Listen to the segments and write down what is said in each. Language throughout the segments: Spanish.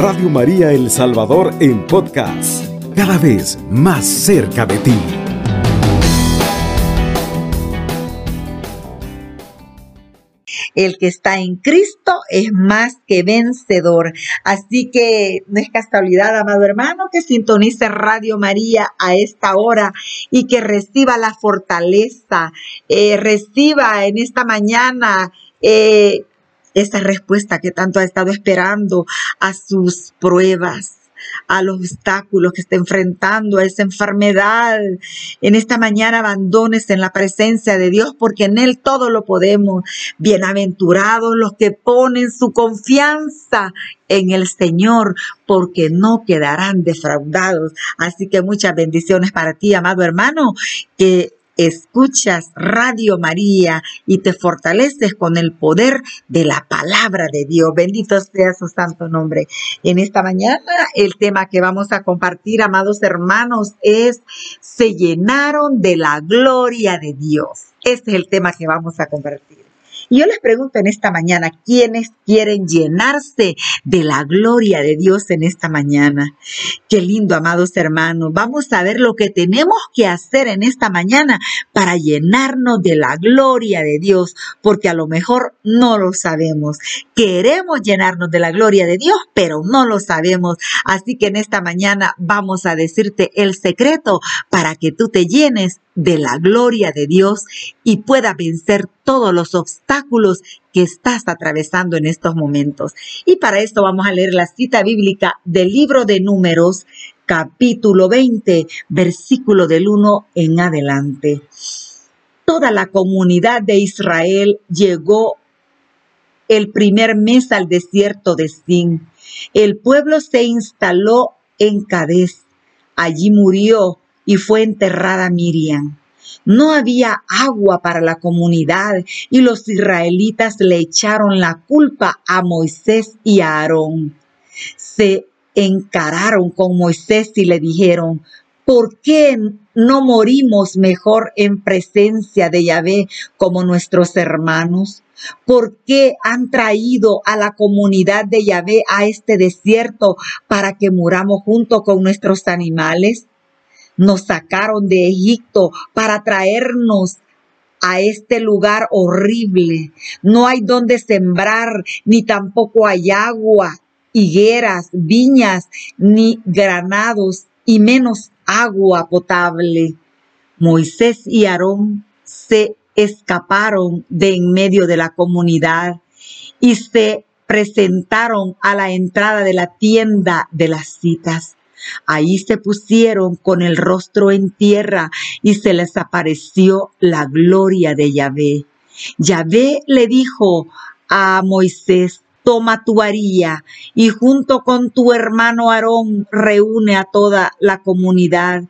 Radio María El Salvador en podcast, cada vez más cerca de ti. El que está en Cristo es más que vencedor. Así que no es casualidad, amado hermano, que sintonice Radio María a esta hora y que reciba la fortaleza, eh, reciba en esta mañana eh, esa respuesta que tanto ha estado esperando a sus pruebas a los obstáculos que está enfrentando, a esa enfermedad. En esta mañana abandones en la presencia de Dios porque en Él todo lo podemos. Bienaventurados los que ponen su confianza en el Señor porque no quedarán defraudados. Así que muchas bendiciones para ti, amado hermano, que escuchas Radio María y te fortaleces con el poder de la palabra de Dios. Bendito sea su santo nombre. En esta mañana el tema que vamos a compartir, amados hermanos, es se llenaron de la gloria de Dios. Este es el tema que vamos a compartir. Y yo les pregunto en esta mañana, ¿quiénes quieren llenarse de la gloria de Dios en esta mañana? Qué lindo, amados hermanos. Vamos a ver lo que tenemos que hacer en esta mañana para llenarnos de la gloria de Dios, porque a lo mejor no lo sabemos. Queremos llenarnos de la gloria de Dios, pero no lo sabemos. Así que en esta mañana vamos a decirte el secreto para que tú te llenes de la gloria de Dios y pueda vencer todos los obstáculos que estás atravesando en estos momentos. Y para esto vamos a leer la cita bíblica del libro de números, capítulo 20, versículo del 1 en adelante. Toda la comunidad de Israel llegó el primer mes al desierto de Sin. El pueblo se instaló en Cades. Allí murió y fue enterrada Miriam. No había agua para la comunidad y los israelitas le echaron la culpa a Moisés y a Aarón. Se encararon con Moisés y le dijeron, ¿por qué no morimos mejor en presencia de Yahvé como nuestros hermanos? ¿Por qué han traído a la comunidad de Yahvé a este desierto para que muramos junto con nuestros animales? Nos sacaron de Egipto para traernos a este lugar horrible. No hay donde sembrar, ni tampoco hay agua, higueras, viñas, ni granados, y menos agua potable. Moisés y Aarón se escaparon de en medio de la comunidad y se presentaron a la entrada de la tienda de las citas. Ahí se pusieron con el rostro en tierra y se les apareció la gloria de Yahvé. Yahvé le dijo a Moisés, toma tu varilla y junto con tu hermano Aarón reúne a toda la comunidad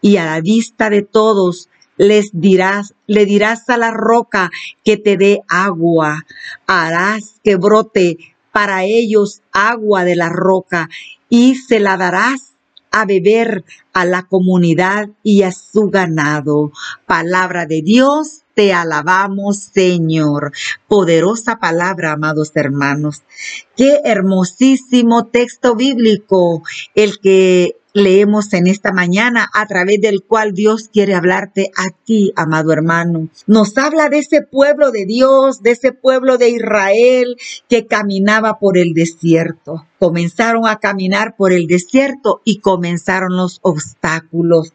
y a la vista de todos les dirás, le dirás a la roca que te dé agua, harás que brote para ellos agua de la roca y se la darás a beber a la comunidad y a su ganado. Palabra de Dios, te alabamos, Señor. Poderosa palabra, amados hermanos. Qué hermosísimo texto bíblico el que leemos en esta mañana a través del cual Dios quiere hablarte a ti, amado hermano. Nos habla de ese pueblo de Dios, de ese pueblo de Israel que caminaba por el desierto. Comenzaron a caminar por el desierto y comenzaron los obstáculos.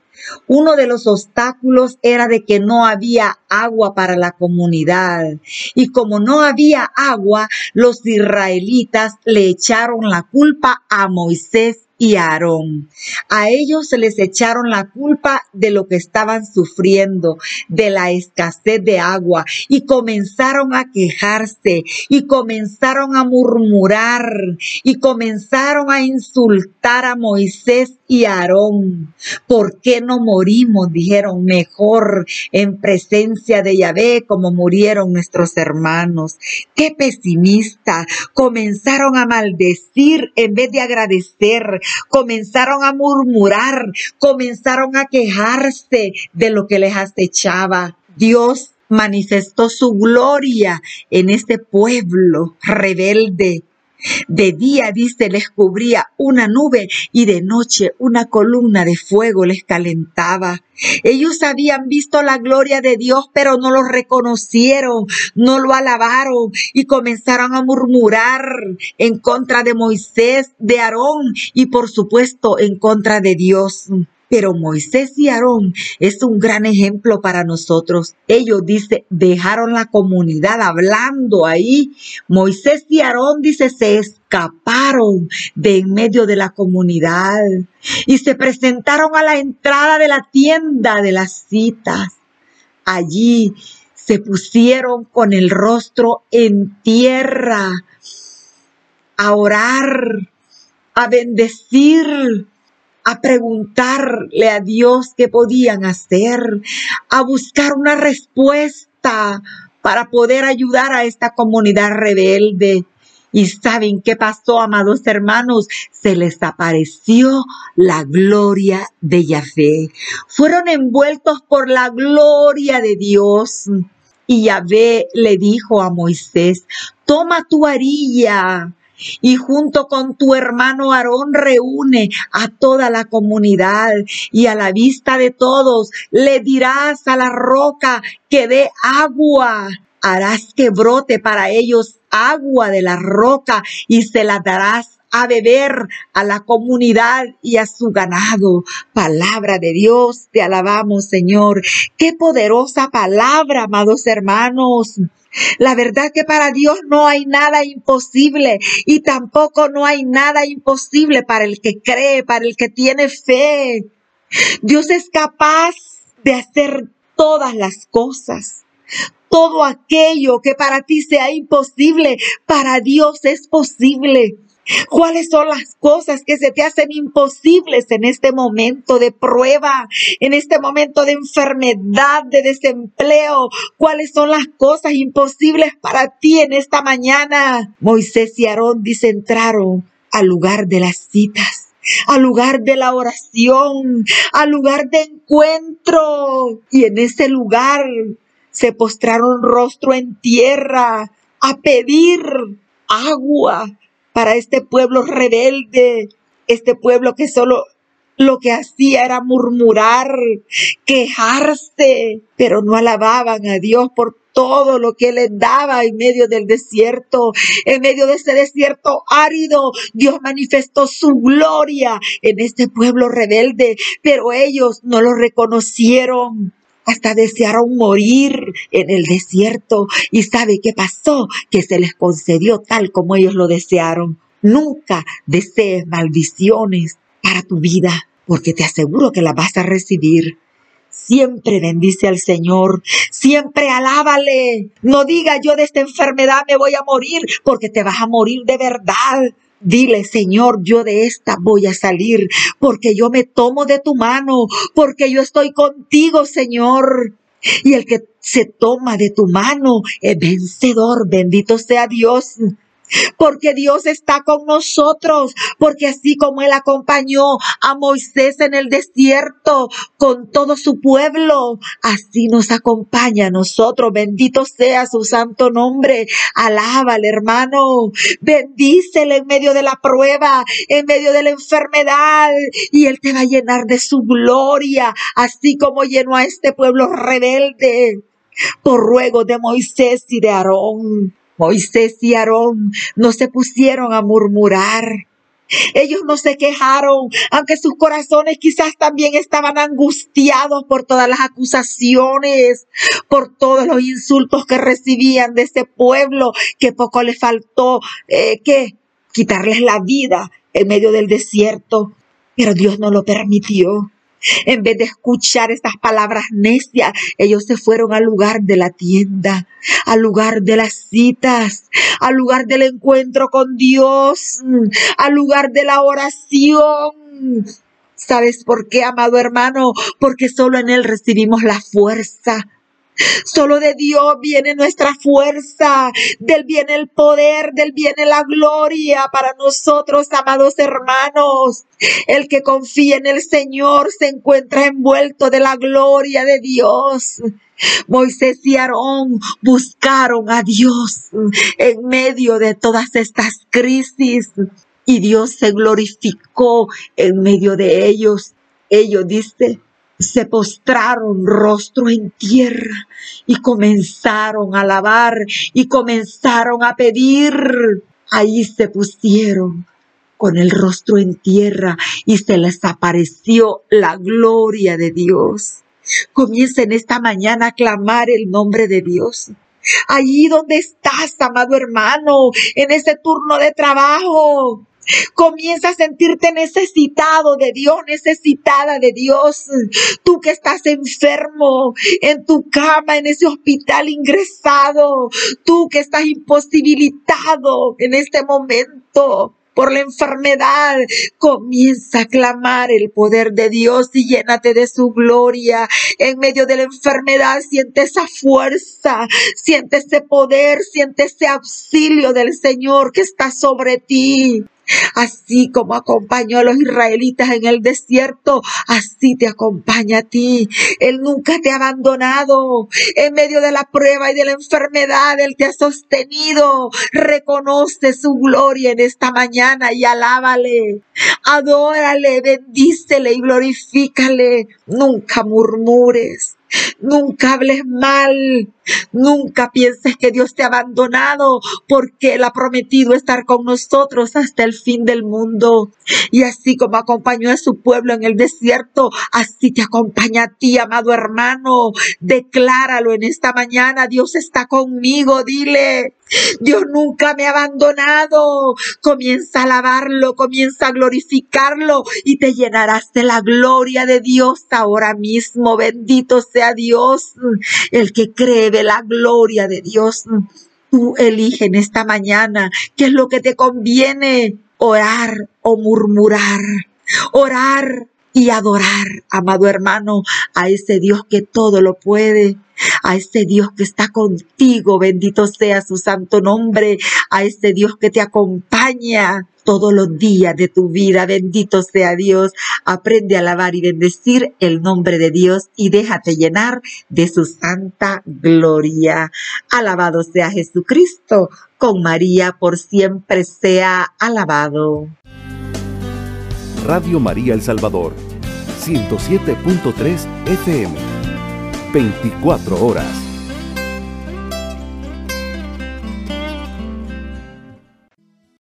Uno de los obstáculos era de que no había agua para la comunidad. Y como no había agua, los israelitas le echaron la culpa a Moisés y Aarón. A ellos se les echaron la culpa de lo que estaban sufriendo, de la escasez de agua, y comenzaron a quejarse, y comenzaron a murmurar, y comenzaron a insultar a Moisés y Aarón. ¿Por qué no morimos? Dijeron mejor en presencia de Yahvé como murieron nuestros hermanos. Qué pesimista. Comenzaron a maldecir en vez de agradecer comenzaron a murmurar, comenzaron a quejarse de lo que les acechaba. Dios manifestó su gloria en este pueblo rebelde De día, dice, les cubría una nube y de noche una columna de fuego les calentaba. Ellos habían visto la gloria de Dios, pero no lo reconocieron, no lo alabaron y comenzaron a murmurar en contra de Moisés, de Aarón y por supuesto en contra de Dios. Pero Moisés y Aarón es un gran ejemplo para nosotros. Ellos, dice, dejaron la comunidad hablando ahí. Moisés y Aarón, dice, se escaparon de en medio de la comunidad y se presentaron a la entrada de la tienda de las citas. Allí se pusieron con el rostro en tierra a orar, a bendecir a preguntarle a Dios qué podían hacer, a buscar una respuesta para poder ayudar a esta comunidad rebelde. Y saben qué pasó, amados hermanos, se les apareció la gloria de Yahvé. Fueron envueltos por la gloria de Dios. Y Yahvé le dijo a Moisés, toma tu varilla y junto con tu hermano Aarón reúne a toda la comunidad y a la vista de todos le dirás a la roca que dé agua. Harás que brote para ellos agua de la roca y se la darás a beber a la comunidad y a su ganado. Palabra de Dios, te alabamos, Señor. Qué poderosa palabra, amados hermanos. La verdad que para Dios no hay nada imposible y tampoco no hay nada imposible para el que cree, para el que tiene fe. Dios es capaz de hacer todas las cosas. Todo aquello que para ti sea imposible, para Dios es posible. ¿Cuáles son las cosas que se te hacen imposibles en este momento de prueba, en este momento de enfermedad, de desempleo? ¿Cuáles son las cosas imposibles para ti en esta mañana? Moisés y Aarón dice entraron al lugar de las citas al lugar de la oración, al lugar de encuentro. Y en ese lugar se postraron rostro en tierra a pedir agua, para este pueblo rebelde, este pueblo que solo lo que hacía era murmurar, quejarse, pero no alababan a Dios por todo lo que les daba en medio del desierto. En medio de ese desierto árido, Dios manifestó su gloria en este pueblo rebelde, pero ellos no lo reconocieron hasta desearon morir en el desierto. ¿Y sabe qué pasó? Que se les concedió tal como ellos lo desearon. Nunca desees maldiciones para tu vida, porque te aseguro que las vas a recibir. Siempre bendice al Señor, siempre alábale. No diga yo de esta enfermedad me voy a morir, porque te vas a morir de verdad. Dile, Señor, yo de esta voy a salir porque yo me tomo de tu mano, porque yo estoy contigo, Señor. Y el que se toma de tu mano es vencedor, bendito sea Dios porque Dios está con nosotros, porque así como Él acompañó a Moisés en el desierto con todo su pueblo, así nos acompaña a nosotros. Bendito sea su santo nombre. Alábale, hermano. Bendícele en medio de la prueba, en medio de la enfermedad, y Él te va a llenar de su gloria, así como llenó a este pueblo rebelde por ruego de Moisés y de Aarón. Moisés y Aarón no se pusieron a murmurar. Ellos no se quejaron, aunque sus corazones quizás también estaban angustiados por todas las acusaciones, por todos los insultos que recibían de ese pueblo, que poco les faltó eh, que quitarles la vida en medio del desierto. Pero Dios no lo permitió. En vez de escuchar estas palabras necias, ellos se fueron al lugar de la tienda, al lugar de las citas, al lugar del encuentro con Dios, al lugar de la oración. ¿Sabes por qué, amado hermano? Porque solo en Él recibimos la fuerza Solo de Dios viene nuestra fuerza, del viene el poder, del viene la gloria para nosotros, amados hermanos. El que confía en el Señor se encuentra envuelto de la gloria de Dios. Moisés y Aarón buscaron a Dios en medio de todas estas crisis y Dios se glorificó en medio de ellos. Ellos, dice, se postraron rostro en tierra y comenzaron a alabar y comenzaron a pedir. Ahí se pusieron con el rostro en tierra y se les apareció la gloria de Dios. Comiencen esta mañana a clamar el nombre de Dios. Allí donde estás, amado hermano, en ese turno de trabajo, Comienza a sentirte necesitado de Dios, necesitada de Dios. Tú que estás enfermo en tu cama, en ese hospital ingresado. Tú que estás imposibilitado en este momento por la enfermedad, comienza a clamar el poder de Dios y llénate de su gloria. En medio de la enfermedad siente esa fuerza, siente ese poder, siente ese auxilio del Señor que está sobre ti. Así como acompañó a los israelitas en el desierto, así te acompaña a ti. Él nunca te ha abandonado. En medio de la prueba y de la enfermedad, Él te ha sostenido. Reconoce su gloria en esta mañana y alábale. Adórale, bendícele y glorifícale. Nunca murmures. Nunca hables mal. Nunca pienses que Dios te ha abandonado porque Él ha prometido estar con nosotros hasta el fin del mundo. Y así como acompañó a su pueblo en el desierto, así te acompaña a ti, amado hermano. Decláralo en esta mañana. Dios está conmigo. Dile, Dios nunca me ha abandonado. Comienza a alabarlo, comienza a glorificarlo y te llenarás de la gloria de Dios ahora mismo. Bendito sea Dios, el que cree de la gloria de Dios. Tú elige en esta mañana qué es lo que te conviene, orar o murmurar. Orar y adorar, amado hermano, a ese Dios que todo lo puede, a ese Dios que está contigo, bendito sea su santo nombre, a ese Dios que te acompaña todos los días de tu vida, bendito sea Dios. Aprende a alabar y bendecir el nombre de Dios y déjate llenar de su santa gloria. Alabado sea Jesucristo, con María por siempre sea alabado. Radio María El Salvador, 107.3 FM, 24 horas.